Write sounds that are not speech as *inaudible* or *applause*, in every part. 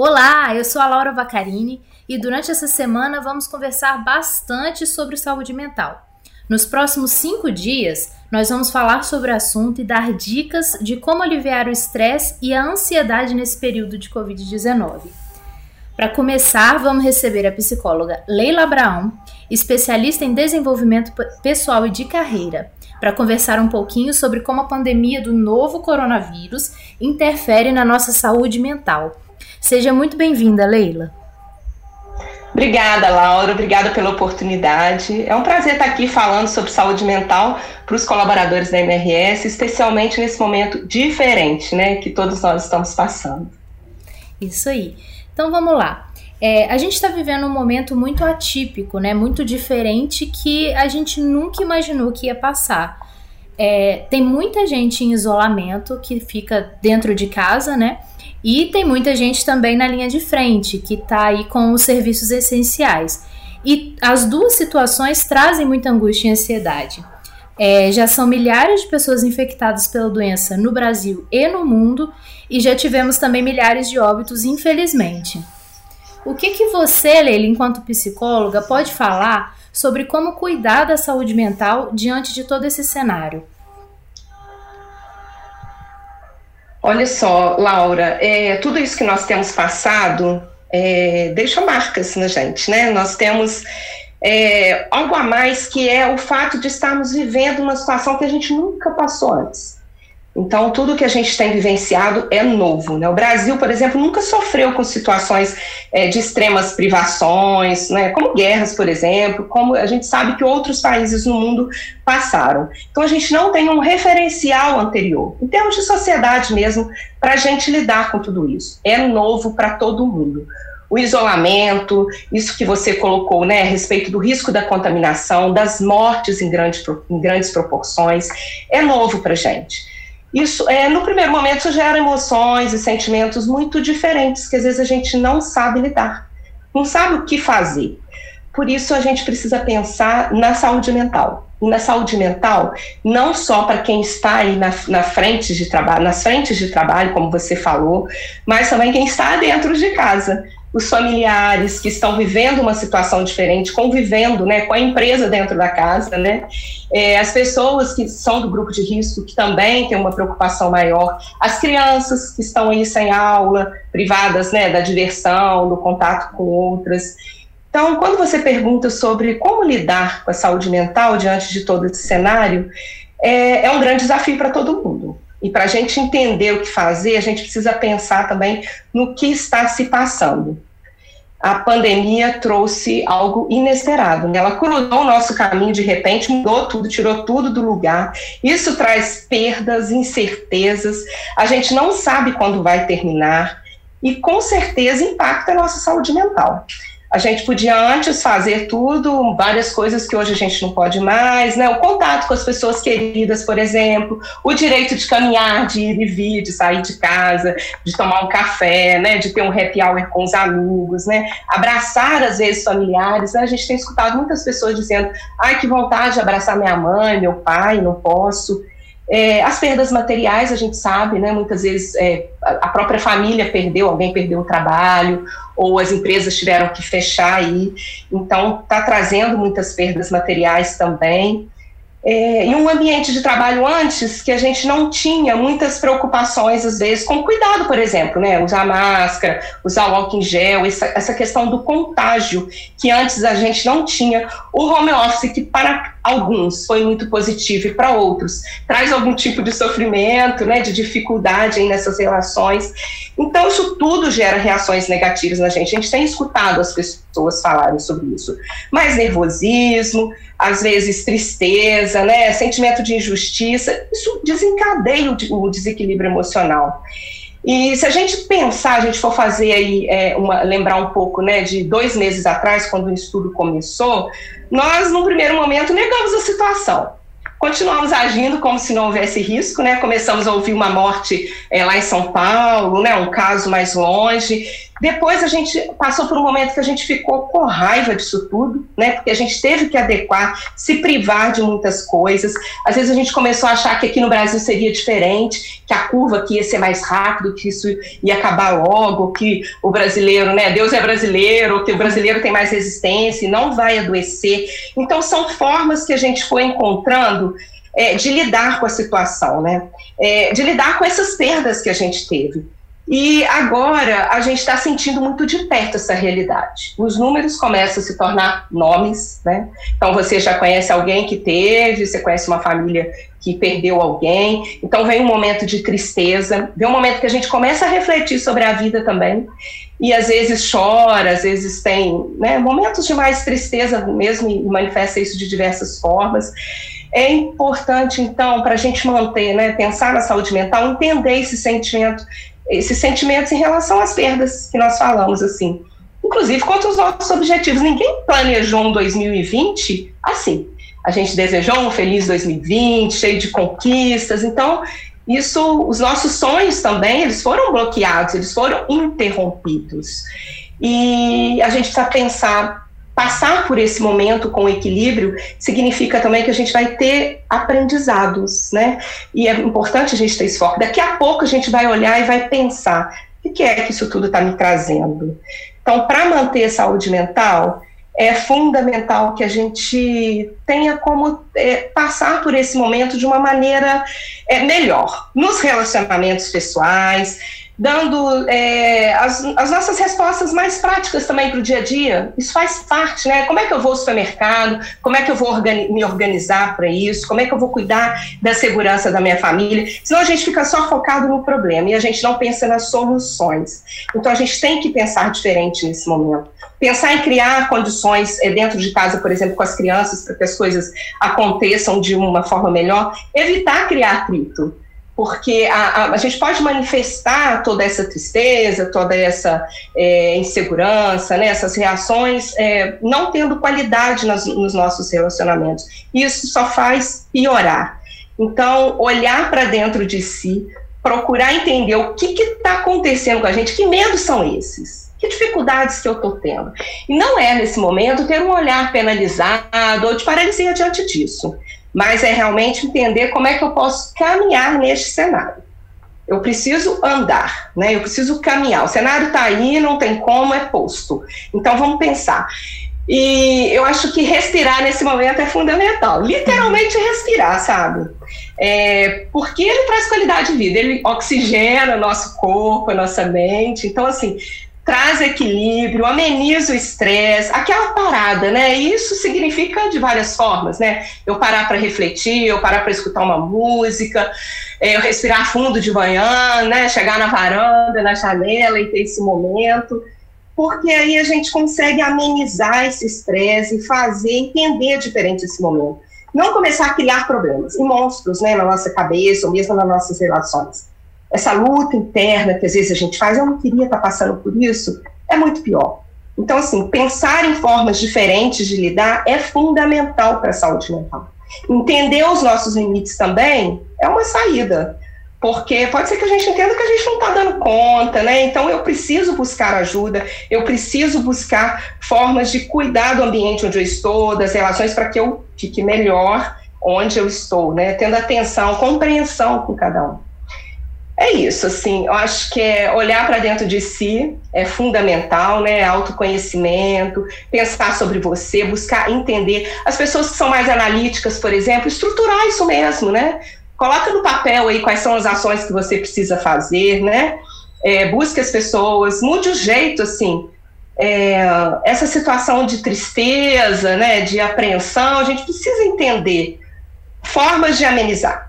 Olá, eu sou a Laura Vacarini e durante essa semana vamos conversar bastante sobre saúde mental. Nos próximos cinco dias, nós vamos falar sobre o assunto e dar dicas de como aliviar o estresse e a ansiedade nesse período de Covid-19. Para começar, vamos receber a psicóloga Leila Abraão, especialista em desenvolvimento pessoal e de carreira, para conversar um pouquinho sobre como a pandemia do novo coronavírus interfere na nossa saúde mental Seja muito bem-vinda, Leila. Obrigada, Laura. Obrigada pela oportunidade. É um prazer estar aqui falando sobre saúde mental para os colaboradores da MRS, especialmente nesse momento diferente, né, que todos nós estamos passando. Isso aí. Então vamos lá. É, a gente está vivendo um momento muito atípico, né, muito diferente que a gente nunca imaginou que ia passar. É, tem muita gente em isolamento que fica dentro de casa, né? E tem muita gente também na linha de frente, que está aí com os serviços essenciais. E as duas situações trazem muita angústia e ansiedade. É, já são milhares de pessoas infectadas pela doença no Brasil e no mundo, e já tivemos também milhares de óbitos, infelizmente. O que, que você, Leila, enquanto psicóloga, pode falar sobre como cuidar da saúde mental diante de todo esse cenário? Olha só, Laura, é, tudo isso que nós temos passado é, deixa marcas na gente, né? Nós temos é, algo a mais que é o fato de estarmos vivendo uma situação que a gente nunca passou antes. Então, tudo que a gente tem vivenciado é novo. Né? O Brasil, por exemplo, nunca sofreu com situações é, de extremas privações, né? como guerras, por exemplo, como a gente sabe que outros países no mundo passaram. Então, a gente não tem um referencial anterior, em termos de sociedade mesmo, para a gente lidar com tudo isso. É novo para todo mundo o isolamento, isso que você colocou, né, a respeito do risco da contaminação, das mortes em, grande, em grandes proporções, é novo para a gente. Isso, é, no primeiro momento, gera emoções e sentimentos muito diferentes, que às vezes a gente não sabe lidar, não sabe o que fazer. Por isso, a gente precisa pensar na saúde mental. E na saúde mental, não só para quem está aí na, na frente de trabalho, nas frentes de trabalho, como você falou, mas também quem está dentro de casa os familiares que estão vivendo uma situação diferente, convivendo né, com a empresa dentro da casa, né, é, as pessoas que são do grupo de risco, que também têm uma preocupação maior, as crianças que estão aí sem aula, privadas né, da diversão, do contato com outras. Então, quando você pergunta sobre como lidar com a saúde mental diante de todo esse cenário, é, é um grande desafio para todo mundo. E para a gente entender o que fazer, a gente precisa pensar também no que está se passando. A pandemia trouxe algo inesperado, né? ela cruzou o nosso caminho de repente, mudou tudo, tirou tudo do lugar. Isso traz perdas, incertezas, a gente não sabe quando vai terminar e com certeza impacta a nossa saúde mental. A gente podia antes fazer tudo, várias coisas que hoje a gente não pode mais, né? O contato com as pessoas queridas, por exemplo, o direito de caminhar, de ir e vir, de sair de casa, de tomar um café, né? De ter um happy hour com os amigos, né? Abraçar, às vezes, familiares. Né? A gente tem escutado muitas pessoas dizendo: ai, que vontade de abraçar minha mãe, meu pai, não posso. É, as perdas materiais, a gente sabe, né, muitas vezes é, a própria família perdeu, alguém perdeu o trabalho, ou as empresas tiveram que fechar aí, então está trazendo muitas perdas materiais também é, em um ambiente de trabalho antes que a gente não tinha muitas preocupações, às vezes, com cuidado, por exemplo, né? Usar máscara, usar o álcool em gel, essa, essa questão do contágio, que antes a gente não tinha. O home office, que para alguns foi muito positivo e para outros traz algum tipo de sofrimento, né, de dificuldade nessas relações. Então, isso tudo gera reações negativas na gente. A gente tem escutado as pessoas falarem sobre isso. Mais nervosismo, às vezes tristeza, né, sentimento de injustiça, isso desencadeia o, desequilíbrio emocional. E se a gente pensar, a gente for fazer aí, é, uma, lembrar um pouco, né, de dois meses atrás, quando o estudo começou, nós, num primeiro momento, negamos a situação. Continuamos agindo como se não houvesse risco, né? Começamos a ouvir uma morte é, lá em São Paulo, né? Um caso mais longe. Depois a gente passou por um momento que a gente ficou com raiva disso tudo, né? Porque a gente teve que adequar, se privar de muitas coisas. Às vezes a gente começou a achar que aqui no Brasil seria diferente, que a curva aqui ia ser mais rápido, que isso ia acabar logo, que o brasileiro, né? Deus é brasileiro, que o brasileiro tem mais resistência e não vai adoecer. Então são formas que a gente foi encontrando é, de lidar com a situação, né? É, de lidar com essas perdas que a gente teve. E agora a gente está sentindo muito de perto essa realidade. Os números começam a se tornar nomes, né? Então você já conhece alguém que teve, você conhece uma família que perdeu alguém. Então vem um momento de tristeza, vem um momento que a gente começa a refletir sobre a vida também. E às vezes chora, às vezes tem né, momentos de mais tristeza mesmo e manifesta isso de diversas formas. É importante, então, para a gente manter, né, pensar na saúde mental, entender esse sentimento esses sentimentos em relação às perdas que nós falamos, assim. Inclusive quanto aos nossos objetivos. Ninguém planejou um 2020 assim. A gente desejou um feliz 2020, cheio de conquistas. Então, isso, os nossos sonhos também, eles foram bloqueados, eles foram interrompidos. E a gente precisa pensar passar por esse momento com equilíbrio significa também que a gente vai ter aprendizados, né? E é importante a gente ter esse foco. Daqui a pouco a gente vai olhar e vai pensar: o que é que isso tudo está me trazendo? Então, para manter saúde mental, é fundamental que a gente tenha como é, passar por esse momento de uma maneira é, melhor, nos relacionamentos pessoais, dando é, as, as, nossas respostas mais práticas também para o dia a dia. Isso faz parte, né? Como é que eu vou ao supermercado? Como é que eu vou organi me organizar para isso? Como é que eu vou cuidar da segurança da minha família? Senão a gente fica só focado no problema e a gente não pensa nas soluções. Então a gente tem que pensar diferente nesse momento. Pensar em criar condições é, dentro de casa, por exemplo, com as crianças, para que as coisas aconteçam de uma forma melhor. Evitar criar atrito porque a, a, a, gente pode manifestar toda essa tristeza, toda essa é, insegurança, né, essas reações, é, não tendo qualidade nas, nos nossos relacionamentos. Isso só faz piorar. Então, olhar para dentro de si, procurar entender o que está acontecendo com a gente, que medos são esses? Que dificuldades que eu estou tendo? E não é, nesse momento, ter um olhar penalizado ou de paralisia diante disso mas é realmente entender como é que eu posso caminhar neste cenário. Eu preciso andar, né? Eu preciso caminhar. O cenário está aí, não tem como, é posto. Então vamos pensar. E eu acho que respirar nesse momento é fundamental. Literalmente respirar, sabe? É, porque ele traz qualidade de vida, ele oxigena nosso corpo, a nossa mente. Então, assim, traz equilíbrio, ameniza o estresse, aquela parada, né? Isso significa de várias formas, né? Eu parar para refletir, eu parar para escutar uma música, é, eu respirar fundo de manhã, né? Chegar na varanda, na janela e ter esse momento, porque aí a gente consegue amenizar esse estresse e fazer entender diferente esse momento. Não começar a criar problemas e monstros, né, na nossa cabeça ou mesmo nas nossas relações essa luta interna que às vezes a gente faz, eu não queria estar passando por isso, é muito pior. Então, assim, pensar em formas diferentes de lidar é fundamental para a saúde mental. Entender os nossos limites também é uma saída, porque pode ser que a gente entenda que a gente não está dando conta, né? Então, eu preciso buscar ajuda, eu preciso buscar formas de cuidar do ambiente onde eu estou, das relações, para que eu fique melhor onde eu estou, né? Tendo atenção, compreensão com cada um. É isso, assim, eu acho que é olhar para dentro de si é fundamental, né? Autoconhecimento, pensar sobre você, buscar entender. As pessoas que são mais analíticas, por exemplo, estruturar isso mesmo, né? Coloca no papel aí quais são as ações que você precisa fazer, né? É, busque as pessoas, mude o jeito, assim. É, essa situação de tristeza, né, de apreensão, a gente precisa entender formas de amenizar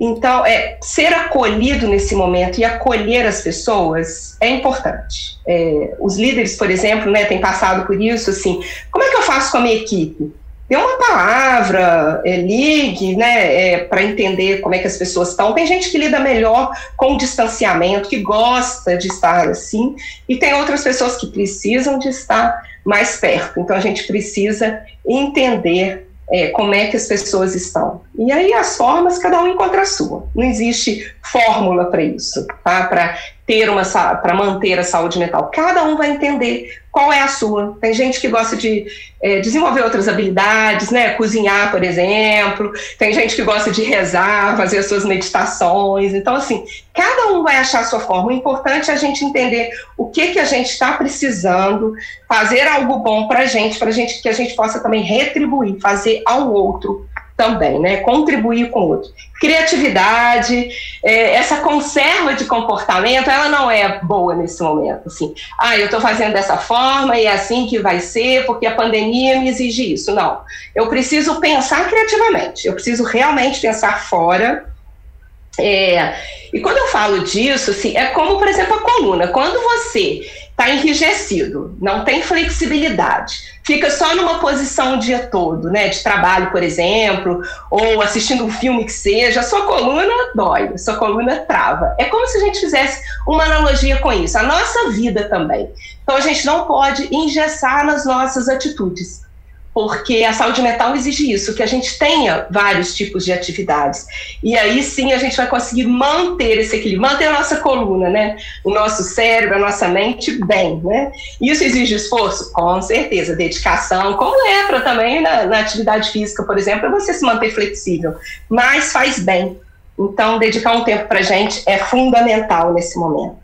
então, é, ser acolhido nesse momento e acolher as pessoas é importante. É, os líderes, por exemplo, né, têm passado por isso, assim, como é que eu faço com a minha equipe? Dê uma palavra, é, ligue, né, é, para entender como é que as pessoas estão. Tem gente que lida melhor com o distanciamento, que gosta de estar assim, e tem outras pessoas que precisam de estar mais perto. Então, a gente precisa entender é, como é que as pessoas estão. E aí as formas, cada um encontra a sua. Não existe fórmula para isso, tá? Para ter uma para manter a saúde mental. Cada um vai entender qual é a sua. Tem gente que gosta de é, desenvolver outras habilidades, né? Cozinhar, por exemplo. Tem gente que gosta de rezar, fazer as suas meditações. Então, assim, cada um vai achar a sua forma. O importante é a gente entender o que que a gente está precisando, fazer algo bom para a gente, para gente que a gente possa também retribuir, fazer ao outro também, né? Contribuir com o outro. Criatividade, é, essa conserva de comportamento, ela não é boa nesse momento. Assim, ah, eu estou fazendo dessa forma e é assim que vai ser, porque a pandemia me exige isso. Não. Eu preciso pensar criativamente, eu preciso realmente pensar fora. É, e quando eu falo disso, assim, é como, por exemplo, a coluna. Quando você está enrijecido, não tem flexibilidade, fica só numa posição o dia todo, né, de trabalho, por exemplo, ou assistindo um filme que seja, a sua coluna dói, a sua coluna trava. É como se a gente fizesse uma analogia com isso, a nossa vida também. Então a gente não pode engessar nas nossas atitudes porque a saúde mental exige isso, que a gente tenha vários tipos de atividades. E aí sim a gente vai conseguir manter esse equilíbrio, manter a nossa coluna, né? O nosso cérebro, a nossa mente bem, né? Isso exige esforço? Com certeza, dedicação, como lepra também na, na atividade física, por exemplo, é você se manter flexível, mas faz bem. Então, dedicar um tempo para gente é fundamental nesse momento.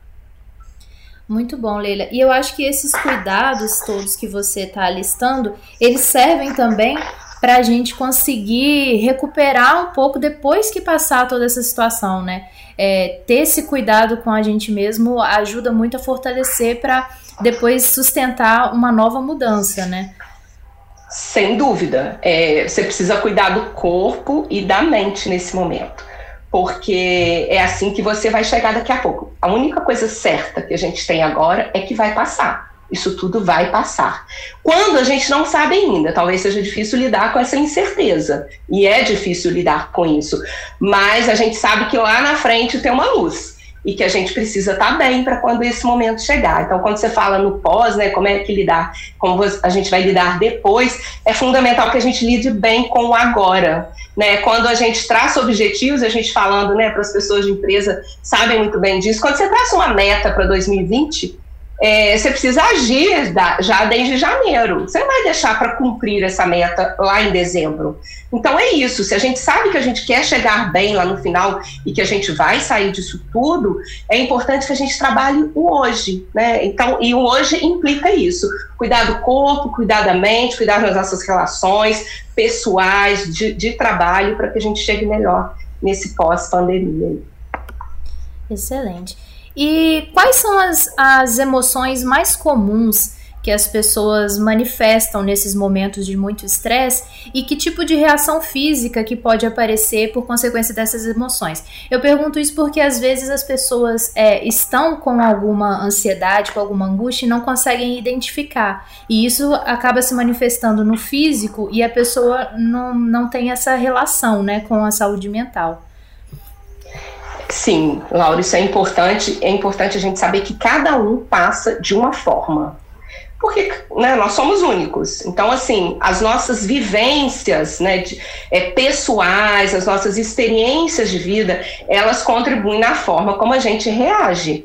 Muito bom, Leila. E eu acho que esses cuidados todos que você está listando, eles servem também para a gente conseguir recuperar um pouco depois que passar toda essa situação, né? É, ter esse cuidado com a gente mesmo ajuda muito a fortalecer para depois sustentar uma nova mudança, né? Sem dúvida. É, você precisa cuidar do corpo e da mente nesse momento porque é assim que você vai chegar daqui a pouco. A única coisa certa que a gente tem agora é que vai passar. Isso tudo vai passar. Quando a gente não sabe ainda, talvez seja difícil lidar com essa incerteza. E é difícil lidar com isso. Mas a gente sabe que lá na frente tem uma luz e que a gente precisa estar tá bem para quando esse momento chegar. Então, quando você fala no pós, né, como é que lidar, como a gente vai lidar depois, é fundamental que a gente lide bem com o agora. Né? Quando a gente traça objetivos, a gente falando né, para as pessoas de empresa sabem muito bem disso, quando você traça uma meta para 2020, é, você precisa agir da, já desde janeiro. Você não vai deixar para cumprir essa meta lá em dezembro. Então é isso. Se a gente sabe que a gente quer chegar bem lá no final e que a gente vai sair disso tudo, é importante que a gente trabalhe o hoje, né? Então, e o hoje implica isso: cuidar do corpo, cuidar da mente, cuidar das nossas relações pessoais, de, de trabalho, para que a gente chegue melhor nesse pós-pandemia. Excelente. E quais são as, as emoções mais comuns que as pessoas manifestam nesses momentos de muito estresse e que tipo de reação física que pode aparecer por consequência dessas emoções. Eu pergunto isso porque às vezes as pessoas é, estão com alguma ansiedade, com alguma angústia e não conseguem identificar. E isso acaba se manifestando no físico e a pessoa não, não tem essa relação né, com a saúde mental. Sim, Laura, isso é importante. É importante a gente saber que cada um passa de uma forma. Porque né, nós somos únicos. Então, assim, as nossas vivências né, de, é, pessoais, as nossas experiências de vida, elas contribuem na forma como a gente reage.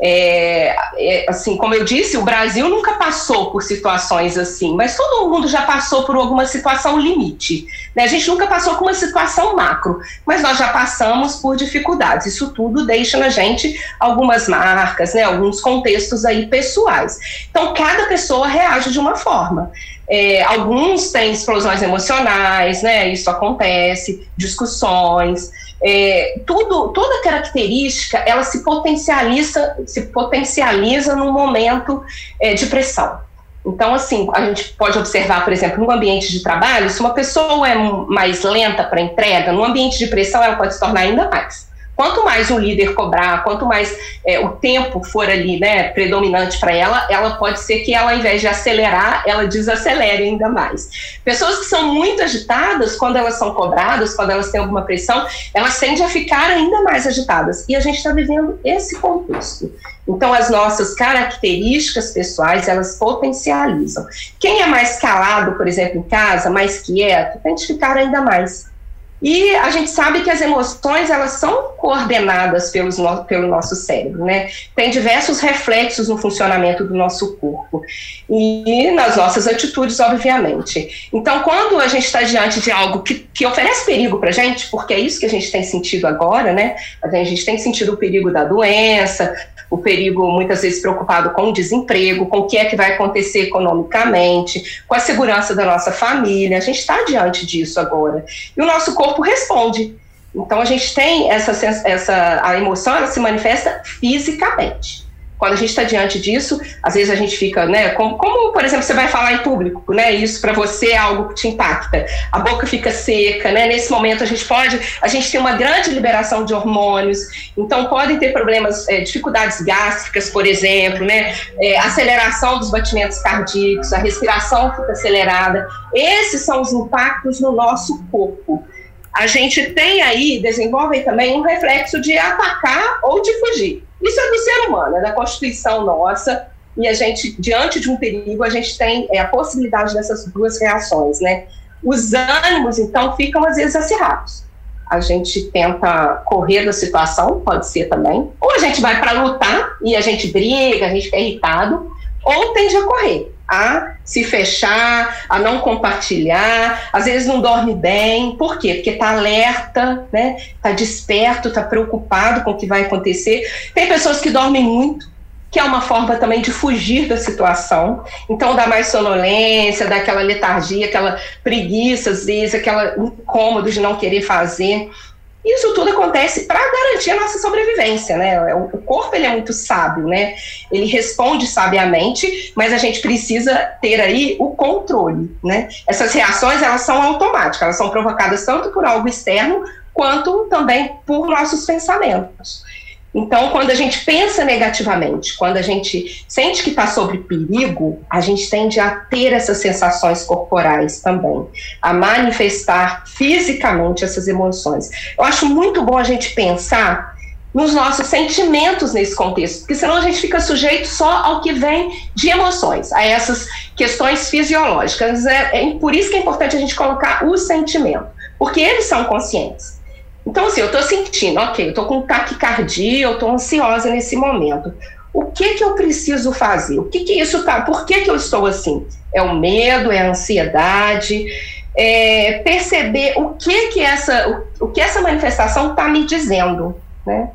É, é, assim, como eu disse, o Brasil nunca passou por situações assim, mas todo mundo já passou por alguma situação limite. Né? A gente nunca passou por uma situação macro, mas nós já passamos por dificuldades. Isso tudo deixa na gente algumas marcas, né? alguns contextos aí pessoais. Então, cada pessoa reage de uma forma. É, alguns têm explosões emocionais, né? Isso acontece, discussões é, tudo, toda característica ela se potencializa, se potencializa num momento é, de pressão. Então, assim, a gente pode observar, por exemplo, no ambiente de trabalho, se uma pessoa é mais lenta para entrega, no ambiente de pressão ela pode se tornar ainda mais. Quanto mais o líder cobrar, quanto mais é, o tempo for ali, né, predominante para ela, ela pode ser que ela, ao invés de acelerar, ela desacelere ainda mais. Pessoas que são muito agitadas, quando elas são cobradas, quando elas têm alguma pressão, elas tendem a ficar ainda mais agitadas. E a gente está vivendo esse contexto. Então, as nossas características pessoais, elas potencializam. Quem é mais calado, por exemplo, em casa, mais quieto, tende a ficar ainda mais E a gente sabe que as emoções elas são coordenadas pelos no, pelo nosso cérebro, né? Tem diversos reflexos no funcionamento do nosso corpo e nas nossas atitudes, obviamente. Então, quando a gente está diante de algo que, que oferece perigo para a gente, porque é isso que a gente tem sentido agora, né? A gente tem sentido o perigo da doença, o perigo muitas vezes preocupado com o desemprego, com o que é que vai acontecer economicamente, com a segurança da nossa família. A gente está diante disso agora. E o nosso corpo responde. Então a gente tem essa, essa a emoção, ela se manifesta fisicamente. Quando a gente está diante disso, às vezes a gente fica, né? Como, como, por exemplo, você vai falar em público, né? Isso para você é algo que te impacta. A boca fica seca, né? Nesse momento a gente pode, a gente tem uma grande liberação de hormônios, então podem ter problemas, é, dificuldades gástricas, por exemplo, né? É, aceleração dos batimentos cardíacos, a respiração fica acelerada. Esses são os impactos no nosso corpo a gente tem aí, desenvolve também um reflexo de atacar ou de fugir. Isso é do ser humano, é da constituição nossa, e a gente, diante de um perigo, a gente tem é, a possibilidade dessas duas reações, né? Os ânimos, então, ficam às vezes acirrados. A gente tenta correr da situação, pode ser também, ou a gente vai para lutar e a gente briga, a gente fica irritado, ou tende a correr a se fechar, a não compartilhar, às vezes não dorme bem, por quê? Porque está alerta, né? Está desperto, está preocupado com o que vai acontecer. Tem pessoas que dormem muito, que é uma forma também de fugir da situação. Então dá mais sonolência, dá aquela letargia, aquela preguiça, às vezes, aquela incômodo de não querer fazer. Isso tudo acontece para garantir a nossa sobrevivência, né? O corpo ele é muito sábio, né? Ele responde sabiamente, mas a gente precisa ter aí o controle, né? Essas reações elas são automáticas, elas são provocadas tanto por algo externo quanto também por nossos pensamentos. Então, quando a gente pensa negativamente, quando a gente sente que está sob perigo, a gente tende a ter essas sensações corporais também, a manifestar fisicamente essas emoções. Eu acho muito bom a gente pensar nos nossos sentimentos nesse contexto, porque senão a gente fica sujeito só ao que vem de emoções, a essas questões fisiológicas. É, é por isso que é importante a gente colocar o sentimento, porque eles são conscientes. Então, assim, eu estou sentindo, ok, eu estou com taquicardia, eu estou ansiosa nesse momento. O que que eu preciso fazer? O que que isso tá? Por que que eu estou assim? É o medo, é a ansiedade, é perceber o que que essa, o, o que essa manifestação está me dizendo, né?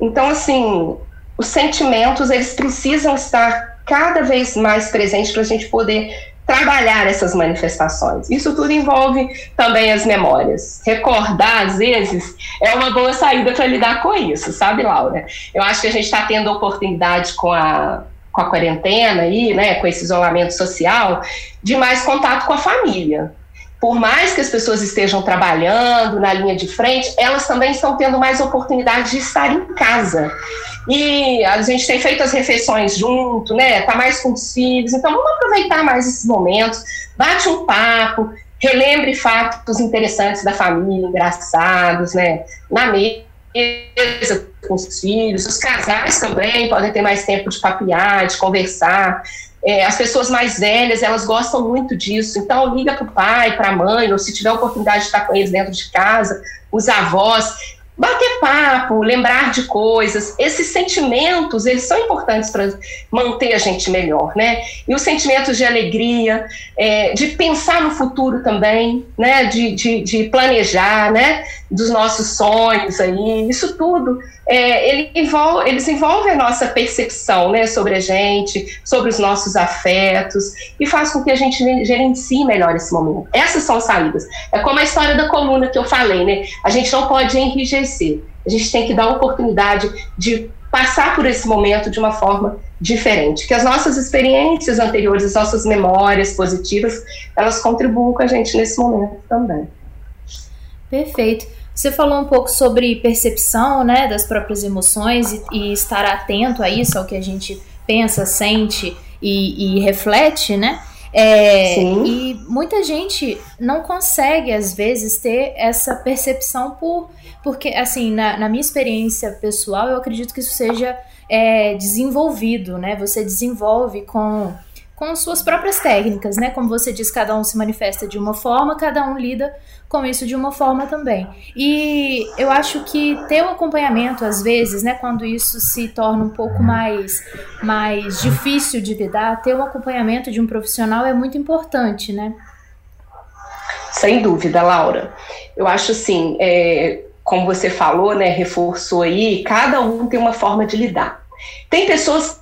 Então, assim, os sentimentos eles precisam estar cada vez mais presentes para a gente poder trabalhar essas manifestações. Isso tudo envolve também as memórias. Recordar, às vezes, é uma boa saída para lidar com isso, sabe, Laura? Eu acho que a gente está tendo oportunidade com a, com a quarentena aí, né, com esse isolamento social, de mais contato com a família. Por mais que as pessoas estejam trabalhando na linha de frente, elas também estão tendo mais oportunidade de estar em casa. E a gente tem feito as refeições junto, né? Tá mais com os filhos. Então vamos aproveitar mais esses momentos, bate um papo, relembre fatos interessantes da família, engraçados, né? Na mesa com os filhos, os casais também podem ter mais tempo de papiar, de conversar. É, as pessoas mais velhas, elas gostam muito disso. Então, liga para o pai, para a mãe, ou se tiver oportunidade de estar com eles dentro de casa, os avós bater papo, lembrar de coisas, esses sentimentos, eles são importantes para manter a gente melhor, né? E os sentimentos de alegria, é, de pensar no futuro também, né? De, de, de, planejar, né? Dos nossos sonhos aí, isso tudo, é, ele envolve, eles envolvem a nossa percepção, né? Sobre a gente, sobre os nossos afetos e faz com que a gente gerencie melhor esse momento. Essas são saídas. É como a história da coluna que eu falei, né? A gente não pode enrijecer a gente tem que dar oportunidade de passar por esse momento de uma forma diferente. Que as nossas experiências anteriores, as nossas memórias positivas, elas contribuam com a gente nesse momento também. Perfeito. Você falou um pouco sobre percepção, né, das próprias emoções e, e estar atento a isso, ao que a gente pensa, sente e, e reflete, né? É, e muita gente não consegue, às vezes, ter essa percepção por. Porque, assim, na, na minha experiência pessoal, eu acredito que isso seja é, desenvolvido, né? Você desenvolve com, com suas próprias técnicas, né? Como você diz, cada um se manifesta de uma forma, cada um lida com isso de uma forma também. E eu acho que ter um acompanhamento, às vezes, né, quando isso se torna um pouco mais, mais difícil de lidar, ter um acompanhamento de um profissional é muito importante, né? Sem dúvida, Laura. Eu acho assim, é, como você falou, né, reforçou aí, cada um tem uma forma de lidar. Tem pessoas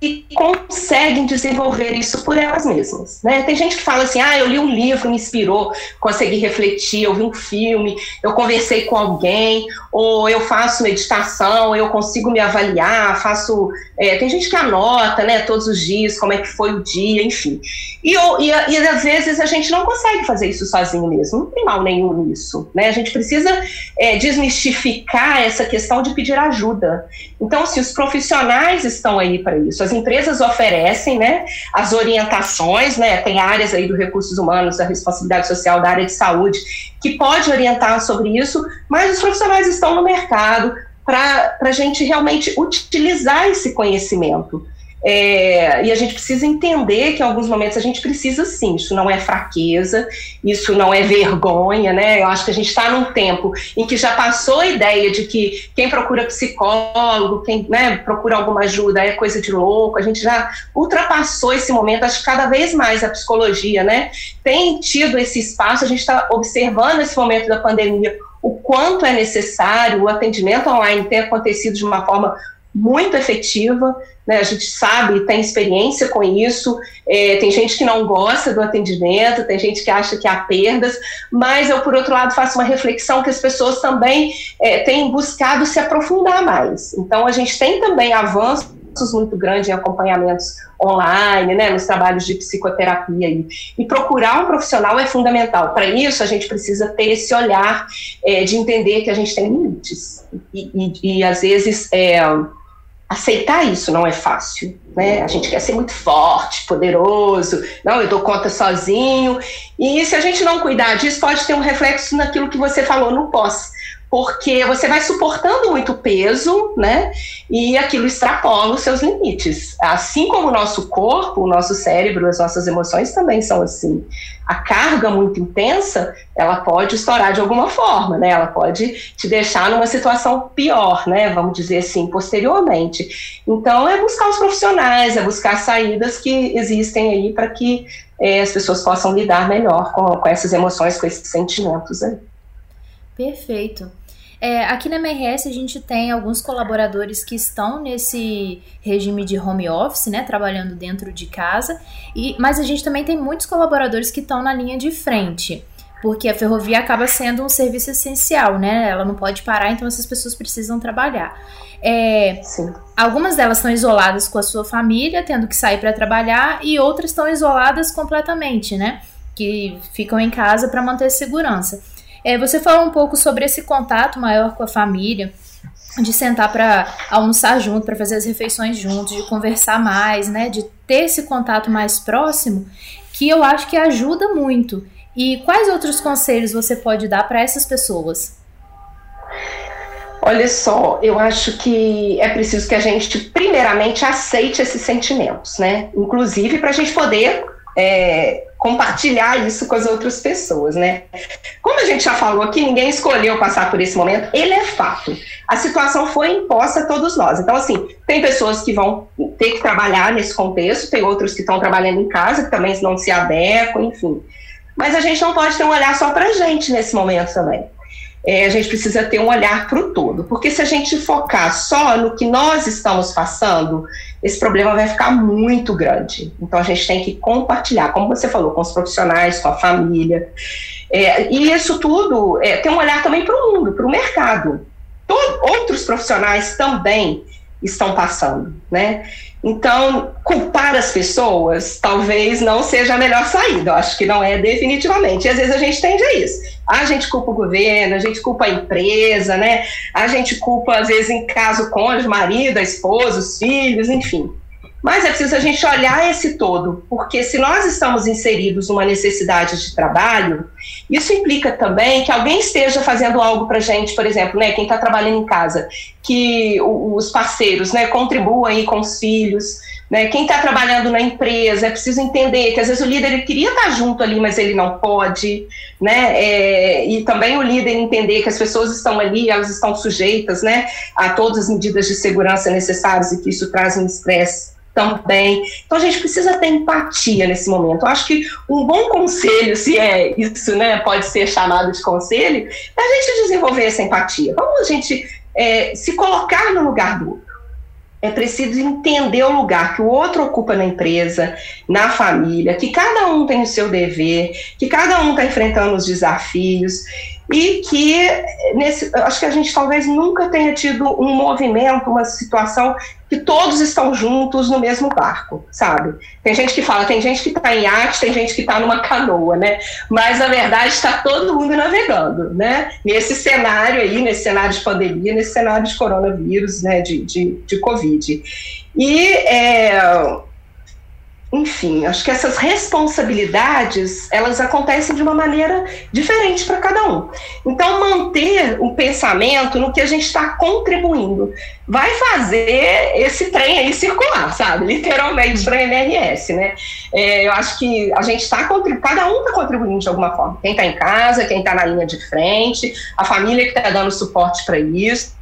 que conseguem desenvolver isso por elas mesmas. Né? Tem gente que fala assim: ah, eu li um livro, me inspirou, consegui refletir, eu vi um filme, eu conversei com alguém, ou eu faço meditação, eu consigo me avaliar, faço. É, tem gente que anota né, todos os dias como é que foi o dia, enfim. E, eu, e, e, às vezes a gente não consegue fazer isso sozinho mesmo, não tem mal nenhum nisso. Né? A gente precisa é, desmistificar essa questão de pedir ajuda. Então, se os profissionais estão aí para isso, as empresas oferecem né, as orientações, né, tem áreas aí do recursos humanos, da responsabilidade social, da área de saúde, que pode orientar sobre isso, mas os profissionais estão no mercado para a gente realmente utilizar esse conhecimento. É, e a gente precisa entender que em alguns momentos a gente precisa sim, isso não é fraqueza, isso não é vergonha, né? Eu acho que a gente está num tempo em que já passou a ideia de que quem procura psicólogo, quem né, procura alguma ajuda é coisa de louco, a gente já ultrapassou esse momento, acho que cada vez mais a psicologia né, tem tido esse espaço, a gente está observando esse momento da pandemia o quanto é necessário o atendimento online ter acontecido de uma forma muito efetiva, né? A gente sabe, tem experiência com isso. É, tem gente que não gosta do atendimento, tem gente que acha que há perdas, mas eu, por outro lado, faço uma reflexão que as pessoas também é, têm buscado se aprofundar mais. Então, a gente tem também avanços muito grandes em acompanhamentos online, né, nos trabalhos de psicoterapia aí. E procurar um profissional é fundamental. Para isso, a gente precisa ter esse olhar é, de entender que a gente tem limites. E, e, e às vezes, é, aceitar isso não é fácil, né? A gente quer ser muito forte, poderoso, não, eu dou conta sozinho. E se a gente não cuidar disso, pode ter um reflexo naquilo que você falou no pós porque você vai suportando muito peso, né? E aquilo extrapola os seus limites. Assim como o nosso corpo, o nosso cérebro, as nossas emoções também são assim. A carga muito intensa, ela pode estourar de alguma forma, né? Ela pode te deixar numa situação pior, né? Vamos dizer assim, posteriormente. Então, é buscar os profissionais, é buscar saídas que existem aí para que é, as pessoas possam lidar melhor com, com essas emoções, com esses sentimentos aí. Perfeito. É, aqui na MRS a gente tem alguns colaboradores que estão nesse regime de home office, né, trabalhando dentro de casa, e, mas a gente também tem muitos colaboradores que estão na linha de frente, porque a ferrovia acaba sendo um serviço essencial, né, ela não pode parar, então essas pessoas precisam trabalhar. É, algumas delas estão isoladas com a sua família, tendo que sair para trabalhar, e outras estão isoladas completamente, né, que ficam em casa para manter segurança. É, você falou um pouco sobre esse contato maior com a família, de sentar para almoçar junto, para fazer as refeições juntos, de conversar mais, né, de ter esse contato mais próximo, que eu acho que ajuda muito. E quais outros conselhos você pode dar para essas pessoas? Olha só, eu acho que é preciso que a gente, primeiramente, aceite esses sentimentos, né? Inclusive para a gente poder é, compartilhar isso com as outras pessoas, né? Como a gente já falou aqui, ninguém escolheu passar por esse momento, ele é fato. A situação foi imposta a todos nós. Então, assim, tem pessoas que vão ter que trabalhar nesse contexto, tem outros que estão trabalhando em casa, que também não se adequam, enfim. Mas a gente não pode ter um olhar só para a gente nesse momento também é, a gente precisa ter um olhar para o todo, porque se a gente focar só no que nós estamos passando, esse problema vai ficar muito grande. Então a gente tem que compartilhar, como você falou, com os profissionais, com a família. É, e isso tudo é, tem um olhar também para o mundo, para o mercado. Todo, outros profissionais também estão passando, né? Então, culpar as pessoas talvez não seja a melhor saída, eu acho que não é definitivamente. E às vezes a gente tende a isso. A gente culpa o governo, a gente culpa a empresa, né? A gente culpa, às vezes, em caso cônjuge, marido, a esposa, os filhos, enfim. Mas é preciso a gente olhar esse todo, porque se nós estamos inseridos numa necessidade de trabalho, isso implica também que alguém esteja fazendo algo para a gente, por exemplo, né, quem está trabalhando em casa, que os parceiros né, contribuam aí com os filhos, Né? Quem está trabalhando na empresa é preciso entender que às vezes o líder ele queria estar tá junto ali, mas ele não pode, né? É, e também o líder entender que as pessoas estão ali, elas estão sujeitas, né, a todas as medidas de segurança necessárias e que isso traz um estresse também. Então a gente precisa ter empatia nesse momento. Eu acho que um bom conselho, se é isso, né, pode ser chamado de conselho, é a gente desenvolver essa empatia. Vamos a gente é, se colocar no lugar do outro. É preciso entender o lugar que o outro ocupa na empresa, na família, que cada um tem o seu dever, que cada um está enfrentando os desafios e que nesse, acho que a gente talvez nunca tenha tido um movimento, uma situação que todos estão juntos no mesmo barco, sabe? Tem gente que fala, tem gente que está em iate, tem gente que está numa canoa, né? Mas na verdade está todo mundo navegando, né? Nesse cenário aí, nesse cenário de pandemia, nesse cenário de coronavírus, né? De, de, de Covid. E é, enfim, acho que essas responsabilidades elas acontecem de uma maneira diferente para cada um. Então, manter o pensamento no que a gente está contribuindo vai fazer esse trem aí circular, sabe? Literalmente para a MRS, né? É, eu acho que a gente está cada um está contribuindo de alguma forma. Quem está em casa, quem está na linha de frente, a família que está dando suporte para isso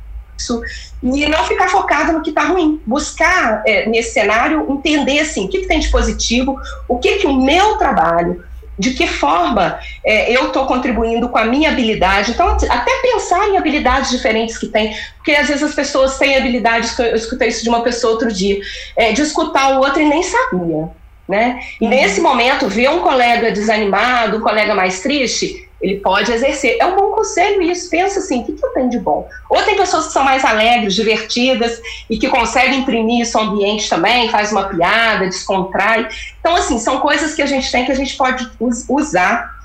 e não ficar focado no que está ruim. Buscar, é, nesse cenário, entender assim, o que, que tem de positivo, o que, que o meu trabalho, de que forma é, eu estou contribuindo com a minha habilidade. Então, até pensar em habilidades diferentes que tem, porque às vezes as pessoas têm habilidades, eu escutei isso de uma pessoa outro dia, é, de escutar o outro e nem sabia. Né? E uhum. nesse momento, ver um colega desanimado, um colega mais triste, ele pode exercer. É um bom conselho isso. Pensa assim, o que, que eu tenho de bom? Ou tem pessoas que são mais alegres, divertidas e que conseguem imprimir isso ao ambiente também, faz uma piada, descontrai. Então, assim, são coisas que a gente tem que a gente pode usar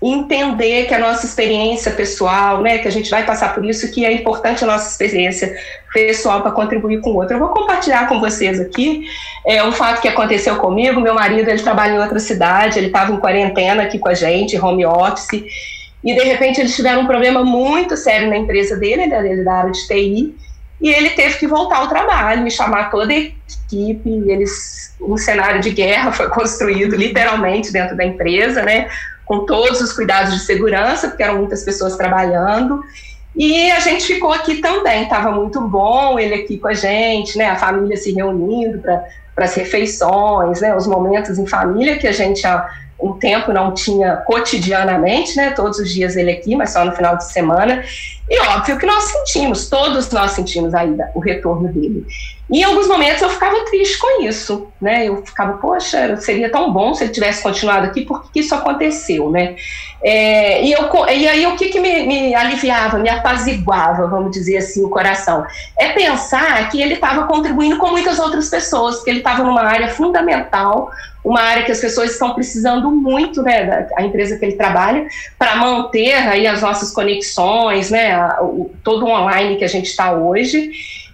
entender que a nossa experiência pessoal, né, que a gente vai passar por isso, que é importante a nossa experiência pessoal para contribuir com o outro. Eu vou compartilhar com vocês aqui é, um fato que aconteceu comigo. Meu marido ele trabalha em outra cidade, ele estava em quarentena aqui com a gente, home office, e de repente eles tiveram um problema muito sério na empresa dele, ele é da área de TI, e ele teve que voltar ao trabalho e chamar toda a equipe. Eles, um cenário de guerra foi *laughs* construído literalmente dentro da empresa, né? Com todos os cuidados de segurança, porque eram muitas pessoas trabalhando. E a gente ficou aqui também, estava muito bom ele aqui com a gente, né, a família se reunindo para as refeições, né, os momentos em família que a gente há um tempo não tinha cotidianamente, né, todos os dias ele aqui, mas só no final de semana. E óbvio que nós sentimos, todos nós sentimos ainda o retorno dele. E em alguns momentos eu ficava triste com isso, né? Eu ficava, poxa, seria tão bom se ele tivesse continuado aqui, por que isso aconteceu, né? É, e, eu, e aí o que, que me, me, aliviava, me apaziguava, vamos dizer assim, o coração? É pensar que ele estava contribuindo com muitas outras pessoas, porque ele estava numa área fundamental, uma área que as pessoas estão precisando muito, né, da, a empresa que ele trabalha, para manter aí as nossas conexões, né, a, o, todo o online que a gente está hoje.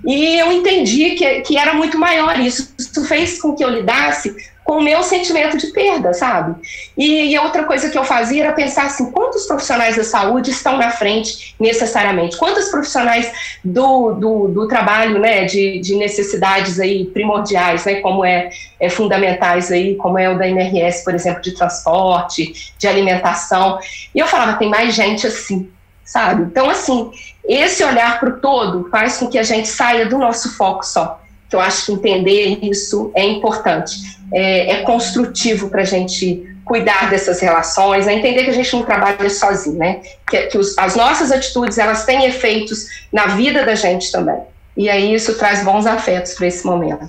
E eu entendi que, que era muito maior isso. Isso fez com que eu lidasse com o meu sentimento de perda, sabe? E, e, outra coisa que eu fazia era pensar assim, quantos profissionais da saúde estão na frente necessariamente? Quantos profissionais do, do, do trabalho, né, de, de, necessidades aí primordiais, né, como é, é, fundamentais aí, como é o da MRS, por exemplo, de transporte, de alimentação. E eu falava, tem mais gente assim, sabe? Então, assim, esse olhar para o todo faz com que a gente saia do nosso foco só. Que eu acho que entender isso é importante, é, é construtivo para a gente cuidar dessas relações, é entender que a gente não trabalha sozinho, né? Que, que os, as nossas atitudes elas têm efeitos na vida da gente também. E aí isso traz bons afetos para esse momento.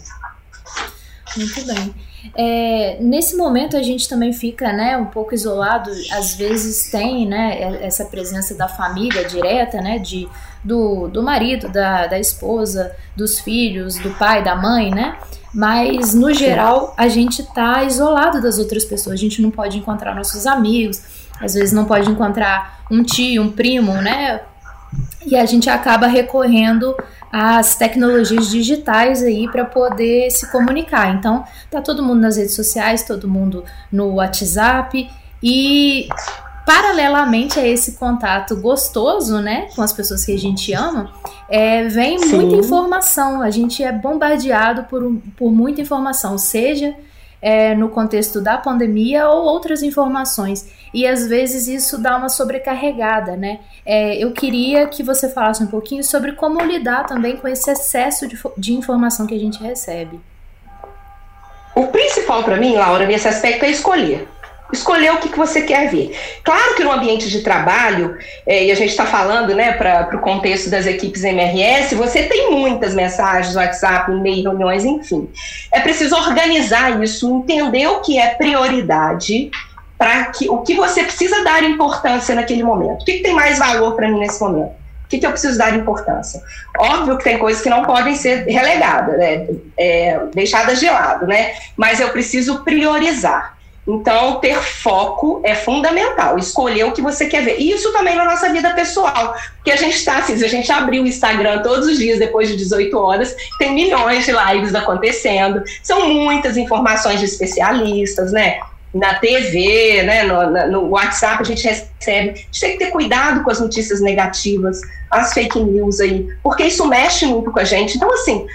Muito bem. É, nesse momento a gente também fica né, um pouco isolado, às vezes tem né, essa presença da família direta, né, de, do, do marido, da, da esposa, dos filhos, do pai, da mãe, né? Mas no geral a gente tá isolado das outras pessoas, a gente não pode encontrar nossos amigos, às vezes não pode encontrar um tio, um primo, né? E a gente acaba recorrendo as tecnologias digitais aí para poder se comunicar. Então, tá todo mundo nas redes sociais, todo mundo no WhatsApp e paralelamente a esse contato gostoso, né, com as pessoas que a gente ama, é, vem Sim. muita informação. A gente é bombardeado por, por muita informação, seja é, no contexto da pandemia ou outras informações. E às vezes isso dá uma sobrecarregada, né? É, eu queria que você falasse um pouquinho sobre como lidar também com esse excesso de, de informação que a gente recebe. O principal para mim, Laura, nesse aspecto é escolher escolher o que, que você quer ver. Claro que no ambiente de trabalho, é, e a gente está falando né, para o contexto das equipes MRS, você tem muitas mensagens, WhatsApp, e-mail, reuniões, enfim. É preciso organizar isso, entender o que é prioridade para que o que você precisa dar importância naquele momento. O que, que tem mais valor para mim nesse momento? O que, que, eu preciso dar importância? Óbvio que tem coisas que não podem ser relegadas, né? É, deixadas de lado, né? Mas eu preciso priorizar. Então, ter foco é fundamental, escolher o que você quer ver. Isso também na nossa vida pessoal, porque a gente está assim, a gente abrir o Instagram todos os dias depois de 18 horas, tem milhões de lives acontecendo, são muitas informações de especialistas, né? Na TV, né, no, no WhatsApp a gente recebe. A gente tem que ter cuidado com as notícias negativas, as fake news aí, porque isso mexe muito com a gente. Então, assim,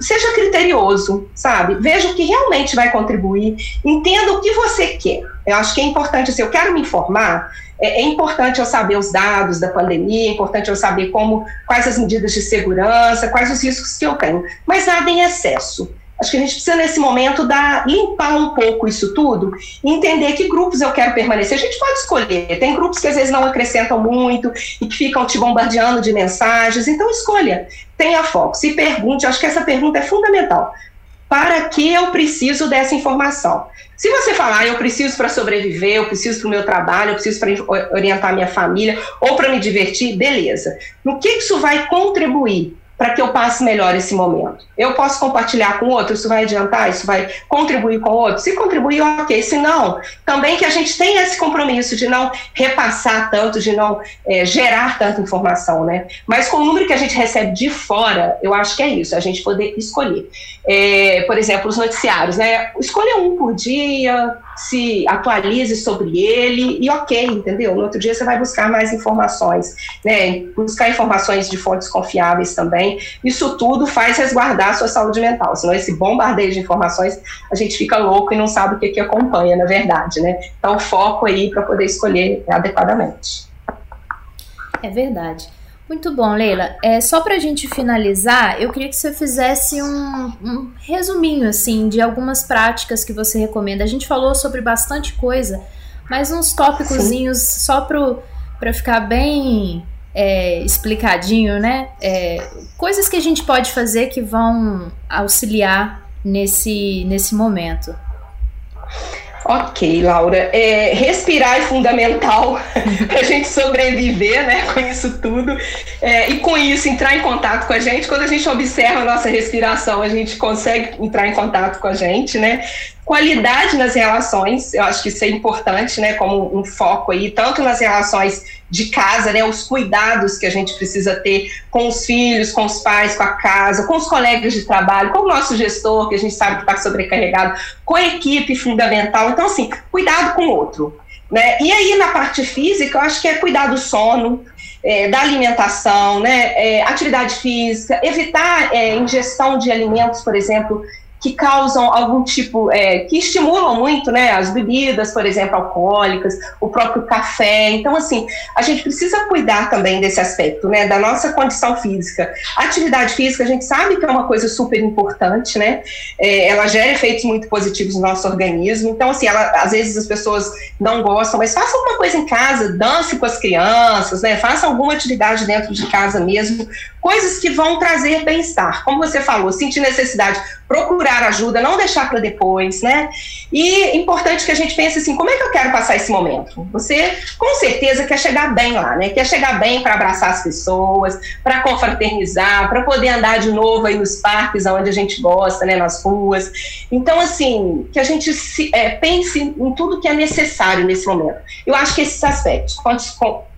seja criterioso, sabe? Veja o que realmente vai contribuir, entenda o que você quer. Eu acho que é importante, assim, eu quero me informar, é, é, importante eu saber os dados da pandemia, é importante eu saber como, quais as medidas de segurança, quais os riscos que eu tenho, mas nada em excesso. Acho que a gente precisa, nesse momento, dar, limpar um pouco isso tudo e entender que grupos eu quero permanecer. A gente pode escolher. Tem grupos que às vezes não acrescentam muito e que ficam te bombardeando de mensagens. Então, escolha. Tenha foco. Se pergunte. Acho que essa pergunta é fundamental. Para que eu preciso dessa informação? Se você falar, ah, eu preciso para sobreviver, eu preciso para o meu trabalho, eu preciso para orientar minha família ou para me divertir, beleza. No que isso vai contribuir? Para que eu passe melhor esse momento. Eu posso compartilhar com outro, isso vai adiantar, isso vai contribuir com outro? Se contribuir, ok. Se não, também que a gente tenha esse compromisso de não repassar tanto, de não é, gerar tanta informação, né? Mas com o número que a gente recebe de fora, eu acho que é isso, a gente poder escolher. É, por exemplo, os noticiários, né? Escolha um por dia, se atualize sobre ele e ok, entendeu? No outro dia você vai buscar mais informações, né? Buscar informações de fontes confiáveis também. Isso tudo faz resguardar a sua saúde mental. Senão esse bombardeio de informações, a gente fica louco e não sabe o que, que acompanha, na verdade, né? Então, foco aí para poder escolher adequadamente. É verdade. Muito bom, Leila. É, só para a gente finalizar, eu queria que você fizesse um, um, resuminho assim de algumas práticas que você recomenda. A gente falou sobre bastante coisa, mas uns tópicozinhos só para ficar bem é, explicadinho, né? É, coisas que a gente pode fazer que vão auxiliar nesse, nesse momento. Ok, Laura. É, respirar é fundamental *laughs* para a gente sobreviver né, com isso tudo. É, e com isso, entrar em contato com a gente. Quando a gente observa a nossa respiração, a gente consegue entrar em contato com a gente, né? Qualidade nas relações, eu acho que isso é importante, né? Como um foco aí, tanto nas relações de casa, né? Os cuidados que a gente precisa ter com os filhos, com os pais, com a casa, com os colegas de trabalho, com o nosso gestor, que a gente sabe que está sobrecarregado, com a equipe fundamental. Então, assim, cuidado com o outro. Né? E aí, na parte física, eu acho que é cuidar do sono, é, da alimentação, né? É, atividade física, evitar é, ingestão de alimentos, por exemplo, que causam algum tipo, é, que estimulam muito, né, as bebidas, por exemplo, alcoólicas, o próprio café. Então, assim, a gente precisa cuidar também desse aspecto, né, da nossa condição física. Atividade física, a gente sabe que é uma coisa super importante, né, é, ela gera efeitos muito positivos no nosso organismo. Então, assim, ela, às vezes as pessoas não gostam, mas faça alguma coisa em casa, dance com as crianças, né, faça alguma atividade dentro de casa mesmo, coisas que vão trazer bem-estar. Como você falou, sentir necessidade, procurar ajuda, não deixar para depois, né? E é importante que a gente pense assim, como é que eu quero passar esse momento? Você, com certeza, quer chegar bem lá, né? Quer chegar bem para abraçar as pessoas, para confraternizar, para poder andar de novo aí nos parques onde a gente gosta, né? Nas ruas. Então, assim, que a gente se, é, pense em tudo que é necessário nesse momento. Eu acho que esses aspectos,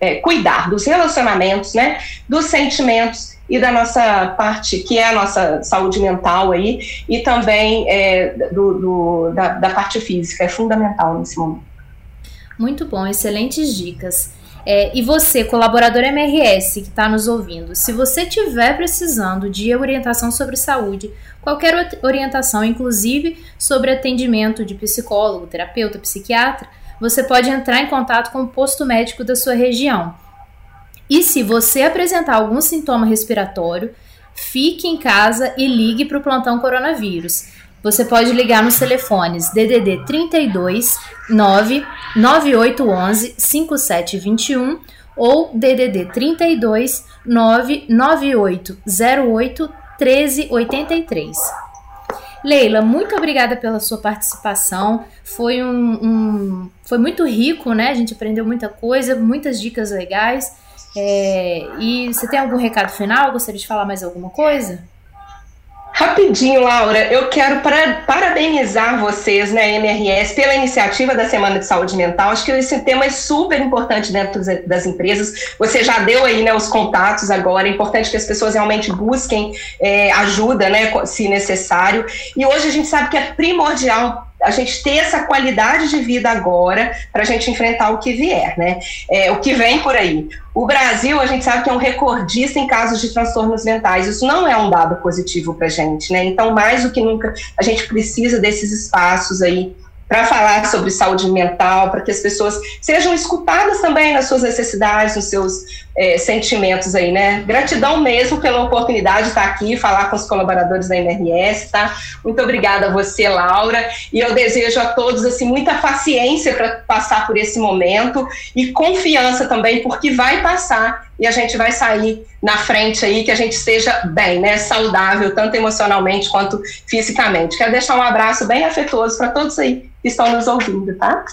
é, cuidar dos relacionamentos, né? Dos sentimentos, e da nossa parte, que é a nossa saúde mental aí, e também é, do, do da, da parte física, é fundamental nesse momento. Muito bom, excelentes dicas. É, e você, colaborador MRS que está nos ouvindo, se você estiver precisando de orientação sobre saúde, qualquer orientação, inclusive sobre atendimento de psicólogo, terapeuta, psiquiatra, você pode entrar em contato com o posto médico da sua região. E se você apresentar algum sintoma respiratório, fique em casa e ligue para o plantão coronavírus. Você pode ligar nos telefones DDD 32 9 9811 5721 ou DDD 32 99808 1383. Leila, muito obrigada pela sua participação. Foi um, um, foi muito rico, né? A gente aprendeu muita coisa, muitas dicas legais. É, e você tem algum recado final? Gostaria de falar mais alguma coisa? Rapidinho, Laura, eu quero para, parabenizar vocês, né, MRS, pela iniciativa da Semana de Saúde Mental. Acho que esse tema é super importante dentro das empresas. Você já deu aí né, os contatos agora, é importante que as pessoas realmente busquem é, ajuda, né, se necessário. E hoje a gente sabe que é primordial a gente ter essa qualidade de vida agora para a gente enfrentar o que vier, né? É, o que vem por aí. O Brasil, a gente sabe que é um recordista em casos de transtornos mentais. Isso não é um dado positivo para a gente, né? Então, mais do que nunca, a gente precisa desses espaços aí para falar sobre saúde mental, para que as pessoas sejam escutadas também nas suas necessidades, nos seus é, sentimentos aí, né? Gratidão mesmo pela oportunidade de estar aqui, falar com os colaboradores da MRS, tá? Muito obrigada a você, Laura, e eu desejo a todos, assim, muita paciência para passar por esse momento e confiança também, porque vai passar e a gente vai sair na frente aí, que a gente esteja bem, né? Saudável, tanto emocionalmente quanto fisicamente. Quero deixar um abraço bem afetuoso para todos aí que estão nos ouvindo, tá?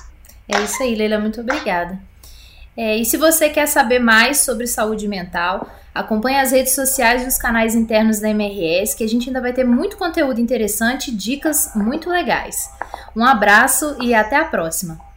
É isso aí, Leila, muito obrigada. É, e se você quer saber mais sobre saúde mental, acompanhe as redes sociais e os canais internos da MRS, que a gente ainda vai ter muito conteúdo interessante e dicas muito legais. Um abraço e até a próxima!